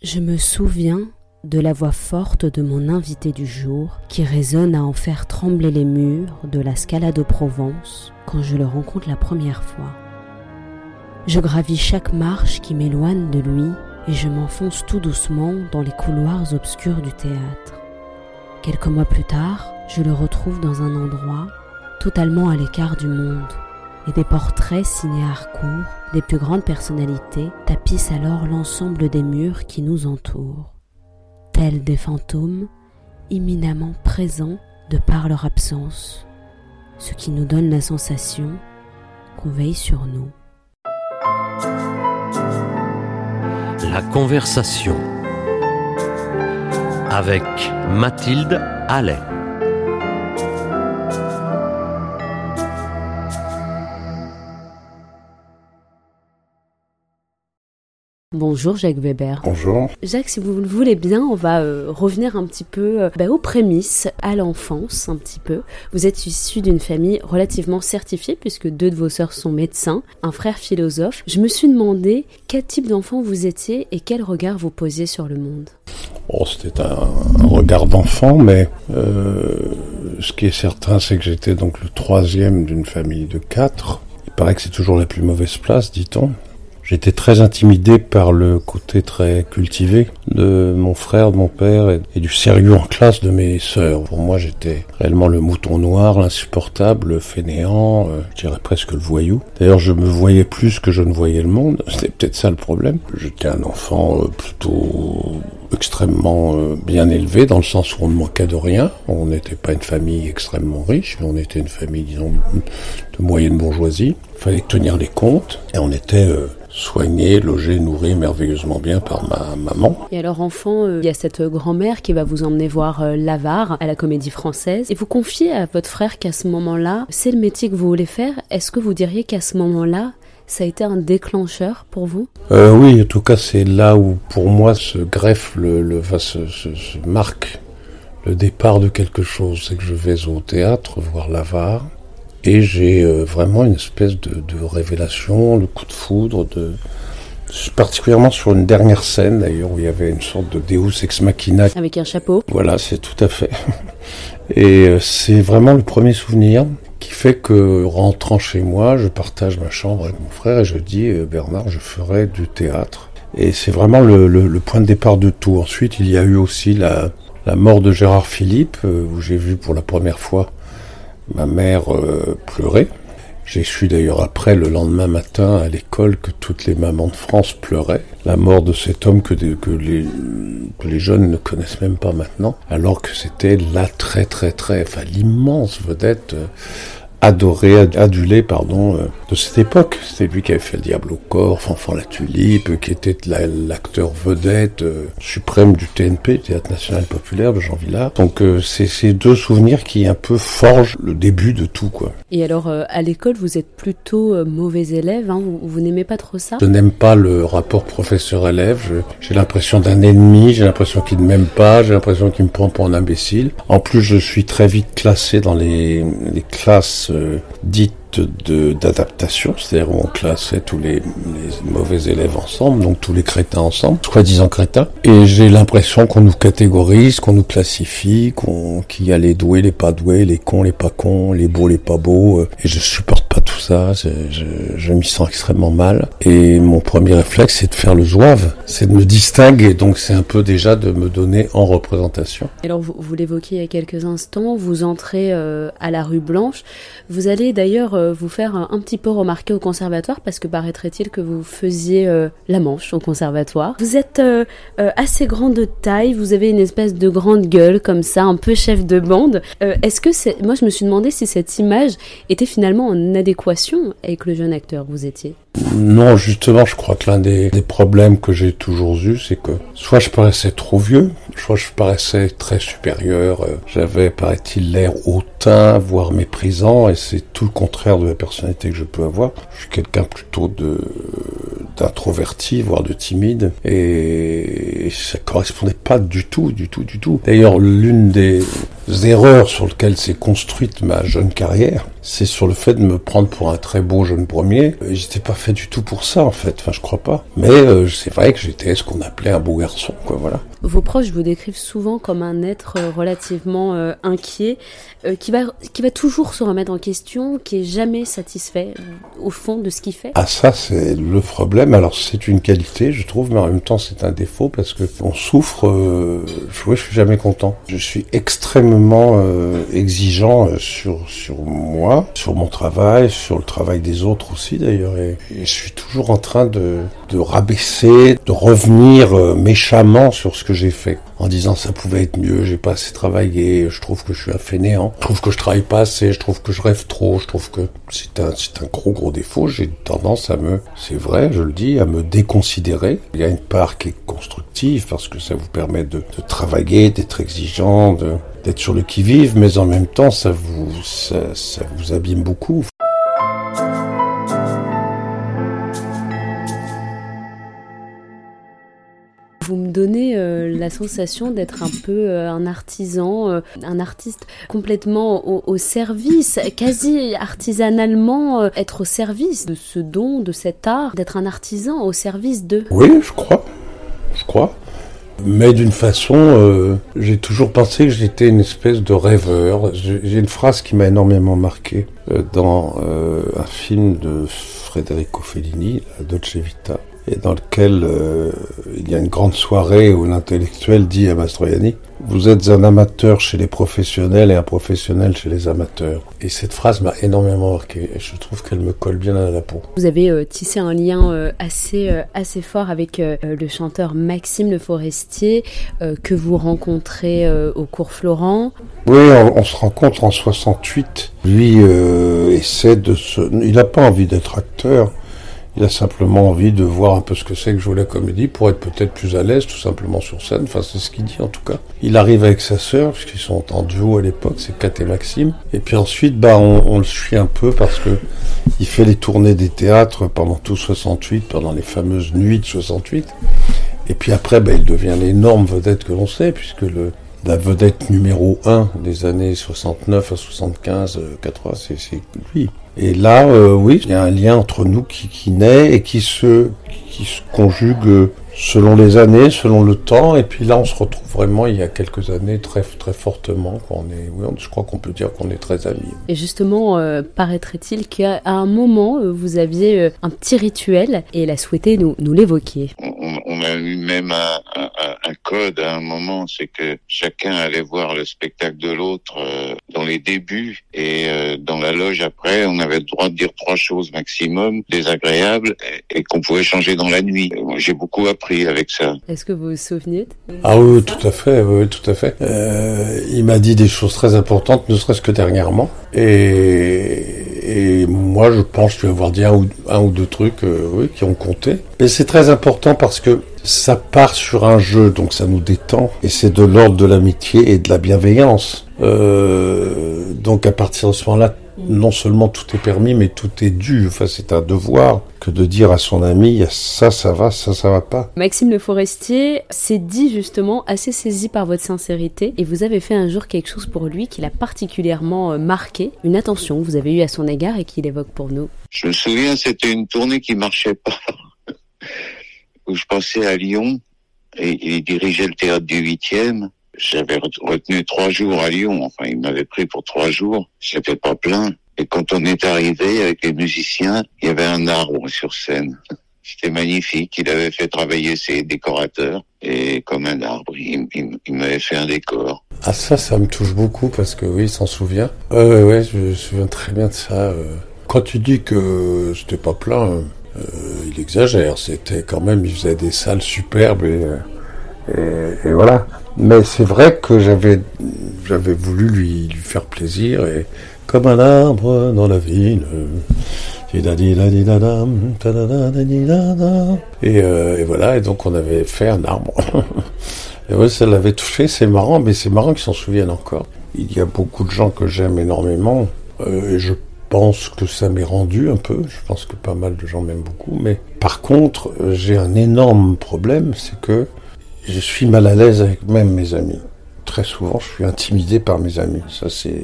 Je me souviens de la voix forte de mon invité du jour qui résonne à en faire trembler les murs de la Scala de Provence quand je le rencontre la première fois. Je gravis chaque marche qui m'éloigne de lui et je m'enfonce tout doucement dans les couloirs obscurs du théâtre. Quelques mois plus tard, je le retrouve dans un endroit totalement à l'écart du monde et des portraits signés à Harcourt des plus grandes personnalités tapissent alors l'ensemble des murs qui nous entourent, tels des fantômes imminemment présents de par leur absence, ce qui nous donne la sensation qu'on veille sur nous. La conversation avec Mathilde Allais. Bonjour Jacques Weber. Bonjour. Jacques, si vous le voulez bien, on va euh, revenir un petit peu euh, bah, aux prémices, à l'enfance un petit peu. Vous êtes issu d'une famille relativement certifiée puisque deux de vos sœurs sont médecins, un frère philosophe. Je me suis demandé quel type d'enfant vous étiez et quel regard vous posiez sur le monde. Oh, C'était un, un regard d'enfant, mais euh, ce qui est certain, c'est que j'étais donc le troisième d'une famille de quatre. Il paraît que c'est toujours la plus mauvaise place, dit-on. J'étais très intimidé par le côté très cultivé de mon frère, de mon père et, du sérieux en classe de mes sœurs. Pour moi, j'étais réellement le mouton noir, l'insupportable, le fainéant, euh, je dirais presque le voyou. D'ailleurs, je me voyais plus que je ne voyais le monde. C'était peut-être ça le problème. J'étais un enfant euh, plutôt extrêmement euh, bien élevé dans le sens où on ne manquait de rien. On n'était pas une famille extrêmement riche, mais on était une famille, disons, de moyenne bourgeoisie. Il fallait tenir les comptes et on était euh, soigné, logé, nourri merveilleusement bien par ma maman. Et alors enfant, euh, il y a cette grand-mère qui va vous emmener voir euh, l'avare à la Comédie Française et vous confiez à votre frère qu'à ce moment-là, c'est le métier que vous voulez faire. Est-ce que vous diriez qu'à ce moment-là, ça a été un déclencheur pour vous? Euh, oui, en tout cas, c'est là où pour moi se greffe le, le enfin, se, se- se marque le départ de quelque chose. C'est que je vais au théâtre voir l'avare et j'ai euh, vraiment une espèce de, de révélation, le coup de foudre, de particulièrement sur une dernière scène d'ailleurs où il y avait une sorte de Deus ex machina Avec un chapeau Voilà, c'est tout à fait. Et euh, c'est vraiment le premier souvenir qui fait que rentrant chez moi, je partage ma chambre avec mon frère et je dis euh, Bernard, je ferai du théâtre. Et c'est vraiment le, le- le point de départ de tout. Ensuite, il y a eu aussi la, la mort de Gérard Philippe, où j'ai vu pour la première fois ma mère euh, pleurer. J'ai su d'ailleurs après, le lendemain matin, à l'école, que toutes les mamans de France pleuraient. La mort de cet homme que, que les jeunes ne connaissent même pas maintenant, alors que c'était la très très très, enfin l'immense vedette euh, adorée, ad- adulée, pardon, euh, de cette époque. C'était lui qui avait fait le diable au corps, Fanfan la tulipe, qui était la- l'acteur vedette euh, suprême du TNP, Théâtre National Populaire de Jean Villard. Donc euh, c'est ces deux souvenirs qui un peu forgent le début de tout, quoi. Et alors euh, à l'école, vous êtes plutôt euh, mauvais élève, hein, vous, vous n'aimez pas trop ça? Je n'aime pas le rapport professeur-élève. J'ai l'impression d'un ennemi, j'ai l'impression qu'il ne m'aime pas, j'ai l'impression qu'il me prend pour un imbécile. En plus, je suis très vite classé dans les, les classes de d'adaptation, c'est-à-dire où on classait tous les, mauvais élèves ensemble, donc tous les crétins ensemble, soi-disant crétins. Et j'ai l'impression qu'on nous catégorise, qu'on nous classifie, qu'il y a les doués, les pas doués, les cons, les pas cons, les beaux, les pas beaux. euh, Et je supporte pas tout ça. Je, m'y sens extrêmement mal. Et mon premier réflexe, c'est de faire le zouave, c'est de me distinguer. Donc c'est un peu déjà de me donner en représentation. Alors vous, l'évoquiez il y a quelques instants, vous entrez euh, à la rue Blanche. Vous allez d'ailleurs vous faire un, petit peu remarquer au conservatoire parce que paraîtrait-il que vous faisiez euh, la manche au conservatoire. Vous êtes euh, euh, assez grand de taille, vous avez une espèce de grande gueule comme ça, un peu chef de bande. Euh, Est-ce que c'est... Moi je me suis demandé si cette image était finalement en adéquation avec le jeune acteur que vous étiez. Non, justement, je crois que l'un des, des problèmes que j'ai toujours eu, c'est que soit je paraissais trop vieux, soit je paraissais très supérieur. euh, J'avais, paraît-il, l'air hautain, voire méprisant, et c'est tout le contraire de la personnalité que je peux avoir. Je suis quelqu'un plutôt de d'introverti, voire de timide, et ça correspondait pas du tout, du tout, du tout. D'ailleurs, l'une des erreurs sur lesquelles s'est construite ma jeune carrière, c'est sur le fait de me prendre pour un très beau jeune premier. Euh, j'étais pas fait du tout pour ça en fait, enfin je crois pas. Mais euh, c'est vrai que j'étais ce qu'on appelait un beau garçon, quoi, voilà. Vos proches vous décrivent souvent comme un être euh, relativement inquiet, qui va qui va toujours se remettre en question, qui est jamais satisfait au fond de ce qu'il fait. Ah ça c'est le problème. Alors c'est une qualité, je trouve, mais en même temps c'est un défaut parce que on souffre. je, ouais, je suis jamais content. Je suis extrêmement exigeant sur sur moi, sur mon travail, sur le travail des autres aussi d'ailleurs. Et, je suis toujours en train de, de rabaisser, de revenir euh, méchamment sur ce que j'ai fait. En disant ça pouvait être mieux, j'ai pas assez travaillé, je trouve que je suis un fainéant, je trouve que je travaille pas assez, je trouve que je rêve trop, je trouve que c'est un, c'est un gros gros défaut. J'ai tendance à me, c'est vrai, je le dis, à me déconsidérer. Il y a une part qui est constructive parce que ça vous permet de travailler, d'être exigeant, de, d'être sur le qui-vive, mais en même temps, ça vous, ça, ça vous abîme beaucoup. Vous me donnez euh, la sensation d'être un peu euh, un artisan, euh, un artiste complètement au, au service, quasi artisanalement, être au service de ce don, de cet art, d'être un artisan au service de. Oui, je crois. Je crois. Mais d'une façon, euh, j'ai toujours pensé que j'étais une espèce de rêveur. J'ai une phrase qui m'a énormément marqué euh, dans euh, un film de Federico Fellini, La Dolce Vita, et dans lequel il y a une grande soirée où l'intellectuel dit à Mastroianni vous êtes un amateur chez les professionnels et un professionnel chez les amateurs. Et cette phrase m'a énormément marqué et je trouve qu'elle me colle bien à la peau. Vous avez euh, tissé un lien euh, assez, euh, assez fort avec le chanteur Maxime Le Forestier que vous rencontrez au cours Florent. Oui, on, se rencontre en 68. Lui essaie de se... Il n'a pas envie d'être acteur. Il a simplement envie de voir un peu ce que c'est que jouer la comédie pour être peut-être plus à l'aise tout simplement sur scène. Enfin, c'est ce qu'il dit en tout cas. Il arrive avec sa sœur, puisqu'ils sont en duo à l'époque, c'est Kat et Maxime. Et puis ensuite, bah, on, le suit un peu parce que il fait les tournées des théâtres pendant tout 68, pendant les fameuses nuits de 68. Et puis après, bah, il devient l'énorme vedette que l'on sait, puisque le, la vedette numéro 1 des années 69 à 75, 80, euh, c'est lui. Et là, euh, oui, il y a un lien entre nous qui, qui naît et qui se, qui se conjugue selon les années, selon le temps. Et puis là, on se retrouve vraiment il y a quelques années très très fortement. On est, oui, je crois qu'on peut dire qu'on est très amis. Et justement, euh, paraîtrait-il qu'à un moment, euh, vous aviez euh, un petit rituel et elle a souhaité nous, nous l'évoquer. On, a eu même un, un, un, code à un moment, c'est que chacun allait voir le spectacle de l'autre dans les débuts et dans la loge après, on avait le droit de dire trois choses maximum désagréables et, et qu'on pouvait changer dans la nuit. J'ai beaucoup appris avec ça. Est-ce que vous vous souvenez Ah oui, tout à fait, oui, tout à fait. Euh, il m'a dit des choses très importantes, ne serait-ce que dernièrement. Et, et moi, je pense lui avoir dit un ou, un ou deux trucs euh, oui, qui ont compté. Mais c'est très important parce que ça part sur un jeu, donc ça nous détend. Et c'est de l'ordre de l'amitié et de la bienveillance. Euh, donc à partir de ce moment-là, non seulement tout est permis, mais tout est dû. Enfin, c'est un devoir que de dire à son ami ça, ça va, ça, ça va pas. Maxime Le Forestier s'est dit justement assez saisi par votre sincérité et vous avez fait un jour quelque chose pour lui qui l'a particulièrement euh, marqué, une attention que vous avez eue à son égard et qu'il évoque pour nous. Je me souviens, c'était une tournée qui marchait pas, où je pensais à Lyon et il dirigeait le théâtre du 8e j'avais retenu trois jours à Lyon. Enfin, il m'avait pris pour trois jours. C'était pas plein. Et quand on est arrivé avec les musiciens, il y avait un arbre sur scène. C'était magnifique. Il avait fait travailler ses décorateurs et comme un arbre, il, m'avait fait un décor. Ah ça, ça me touche beaucoup parce que oui, il s'en souvient. Euh, ouais, je me souviens très bien de ça. Euh. Quand tu dis que c'était pas plein, euh, il exagère. C'était quand même, il faisait des salles superbes et, et, et voilà. Mais c'est vrai que j'avais, j'avais voulu lui, lui faire plaisir et comme un arbre dans la ville. Et, euh, et voilà, et donc on avait fait un arbre. et ouais, ça l'avait touché, c'est marrant, mais c'est marrant qu'ils s'en souviennent encore. Il y a beaucoup de gens que j'aime énormément, euh, et je pense que ça m'est rendu un peu, je pense que pas mal de gens m'aiment beaucoup, mais par contre, j'ai un énorme problème, c'est que je suis mal à l'aise avec même mes amis. Très souvent, je suis intimidé par mes amis. Ça, c'est.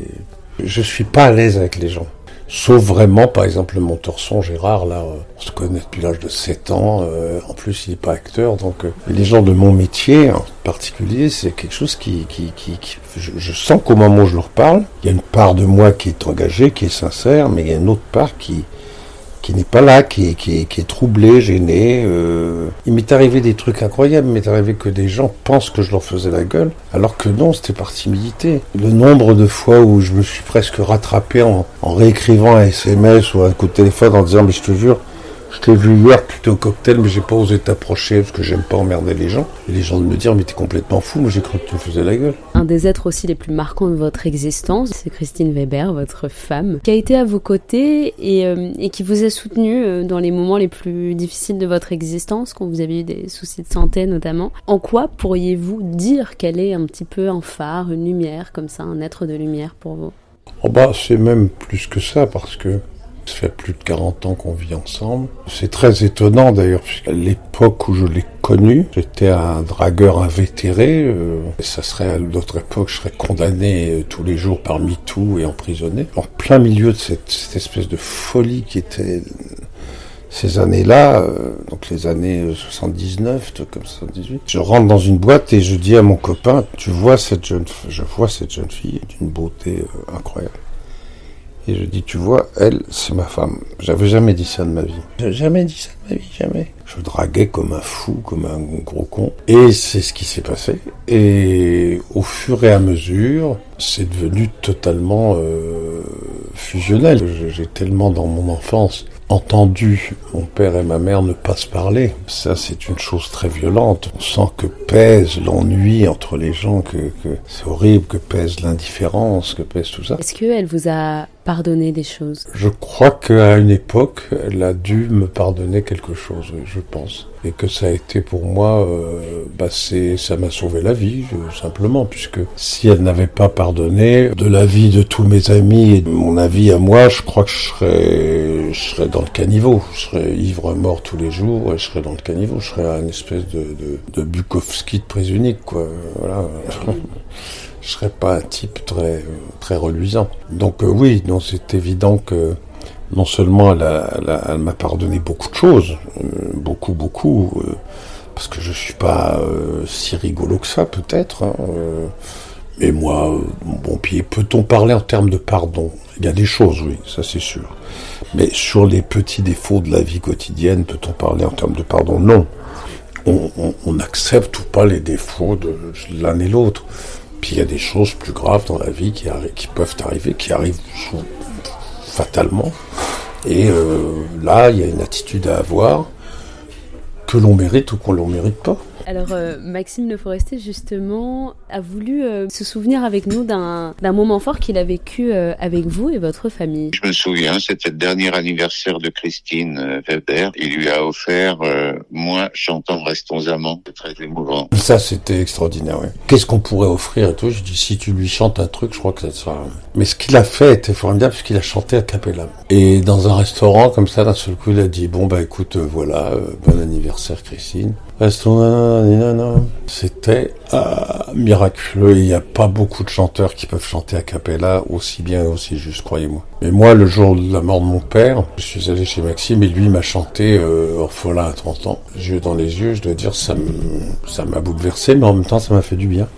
Je suis pas à l'aise avec les gens. Sauf vraiment, par exemple, le monteur son Gérard, là, euh, on se connaît depuis l'âge de 7 ans. euh, en plus, il n'est pas acteur. Donc, euh, les gens de mon métier en particulier, c'est quelque chose qui... qui, qui, qui- je, je sens qu'au moment où je leur parle, il y a une part de moi qui est engagée, qui est sincère, mais il y a une autre part qui qui n'est pas là, qui est, troublé, gêné. euh. Il m'est arrivé des trucs incroyables, il m'est arrivé que des gens pensent que je leur faisais la gueule, alors que non, c'était par timidité. Le nombre de fois où je me suis presque rattrapé en réécrivant un SMS ou un coup de téléphone en disant, mais je te jure, je t'ai vu hier, tu étais au cocktail, mais j'ai pas osé t'approcher parce que j'aime pas emmerder les gens. Et les gens de me dire, mais t'es complètement fou, moi j'ai cru que tu me faisais la gueule. Un des êtres aussi les plus marquants de votre existence, c'est Christine Weber, votre femme, qui a été à vos côtés et, euh, et qui vous a soutenu euh, dans les moments les plus difficiles de votre existence, quand vous avez eu des soucis de santé notamment. En quoi pourriez-vous dire qu'elle est un petit peu un phare, une lumière, comme ça, un être de lumière pour vous? Oh bah, c'est même plus que ça parce que ça fait plus de 40 ans qu'on vit ensemble. C'est très étonnant d'ailleurs, puisqu'à l'époque où je l'ai connu, j'étais un dragueur invétéré. euh, et ça serait à d'autres époques, je serais condamné euh, tous les jours par MeToo et emprisonné. En plein milieu de cette, cette espèce de folie qui était ces années-là, euh, donc les années euh, 79, tout comme 78, je rentre dans une boîte et je dis à mon copain, tu vois cette jeune, je vois cette jeune fille d'une beauté euh, incroyable. Et je dis, tu vois, elle, c'est ma femme. J'avais jamais dit ça de ma vie. J'ai jamais dit ça de ma vie, jamais. Je draguais comme un fou, comme un gros con. Et c'est ce qui s'est passé. Et au fur et à mesure, c'est devenu totalement euh, fusionnel. J'ai tellement dans mon enfance entendu mon père et ma mère ne pas se parler. Ça, c'est une chose très violente. On sent que pèse l'ennui entre les gens, que, que c'est horrible, que pèse l'indifférence, que pèse tout ça. Est-ce qu'elle vous a pardonné des choses Je crois qu'à une époque, elle a dû me pardonner quelque chose, je pense. Et que ça a été pour moi, euh, bah ça m'a sauvé la vie, je- simplement, puisque si elle n'avait pas pardonné, de la vie de tous mes amis et de mon avis à moi, je crois que je serais, je serais dans le caniveau. Je serais ivre mort tous les jours et je serais dans le caniveau. Je serais un espèce de, de, de Bukowski de prise unique, quoi. Voilà. je serais pas un type très, très reluisant. Donc euh, oui, non, c'est évident que non seulement elle, m'a pardonné beaucoup de choses, euh, beaucoup, beaucoup, euh, parce que je suis pas si rigolo que ça, peut-être. hein, mais moi, euh, bon pied, peut-on parler en termes de pardon? Il y a des choses, oui, ça c'est sûr. Mais sur les petits défauts de la vie quotidienne, peut-on parler en termes de pardon? Non. On, on- on accepte ou pas les défauts de l'un et l'autre. Puis il y a des choses plus graves dans la vie qui, peuvent arriver, qui arrivent fatalement. Et euh, là, il y a une attitude à avoir que l'on mérite ou qu'on l'on mérite pas. Alors, euh, Maxime Le Forestier, justement, a voulu euh, se souvenir avec nous d'un d'un moment fort qu'il a vécu euh, avec vous et votre famille. Je me souviens, c'était le dernier anniversaire de Christine euh, Weber. Il lui a offert euh, Moi chantant Restons amants. C'est très émouvant. Ça, c'était extraordinaire. ouais. Qu'est-ce qu'on pourrait offrir et tout? Je dis, si tu lui chantes un truc, je crois que ça sera... Mais ce qu'il a fait était formidable, puisqu'il a chanté à cappella. Et dans un restaurant, comme ça, d'un seul coup, il a dit, bon, bah écoute, euh, voilà, euh, bon anniversaire, Christine. C'était euh, miraculeux. Il n'y a pas beaucoup de chanteurs qui peuvent chanter à cappella aussi bien et aussi juste, croyez-moi. Mais moi, le jour de la mort de mon père, je suis allé chez Maxime et lui m'a chanté euh, Orphelin à 30 ans. Yeux dans les yeux, je dois dire, ça m'a bouleversé, mais en même temps, ça m'a fait du bien.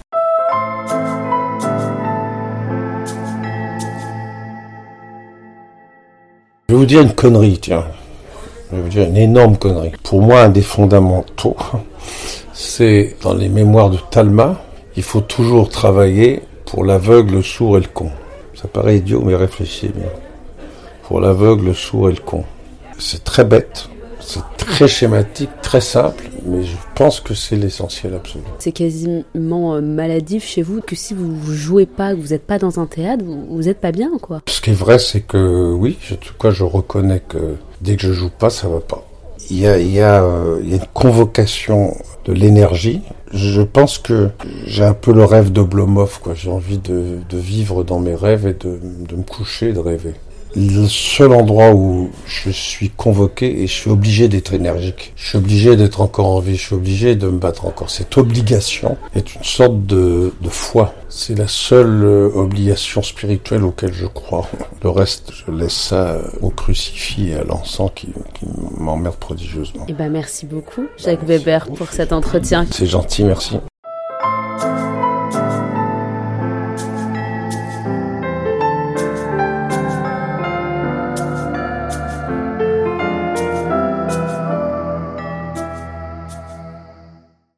Je vais vous dire une connerie, tiens. Je vous dire une énorme connerie. Pour moi, un des fondamentaux, c'est dans les mémoires de Talma, il faut toujours travailler pour l'aveugle, le sourd et le con. Ça paraît idiot, mais réfléchissez bien. Pour l'aveugle, le sourd et le con. C'est très bête, c'est très schématique, très simple, mais je pense que c'est l'essentiel absolu. C'est quasiment euh, maladif chez vous que si vous jouez pas, que vous n'êtes pas dans un théâtre, vous, vous êtes pas bien, quoi. Ce qui est vrai, c'est que oui, en tout cas, je reconnais que dès que je joue pas, ça va pas. Il y a, il y a, euh, il y a une convocation de l'énergie. Je pense que j'ai un peu le rêve de Blomov, quoi. J'ai envie de, de vivre dans mes rêves et de, de me coucher et de rêver. Le seul endroit où je suis convoqué et je suis obligé d'être énergique. Je suis obligé d'être encore en vie, je suis obligé de me battre encore. Cette obligation est une sorte de, de foi. C'est la seule euh, obligation spirituelle auquel je crois. Le reste, je laisse ça euh, au crucifix et à l'encens qui, qui m'emmerde prodigieusement. Eh ben merci beaucoup, Jacques Weber, pour cet entretien. C'est gentil, merci.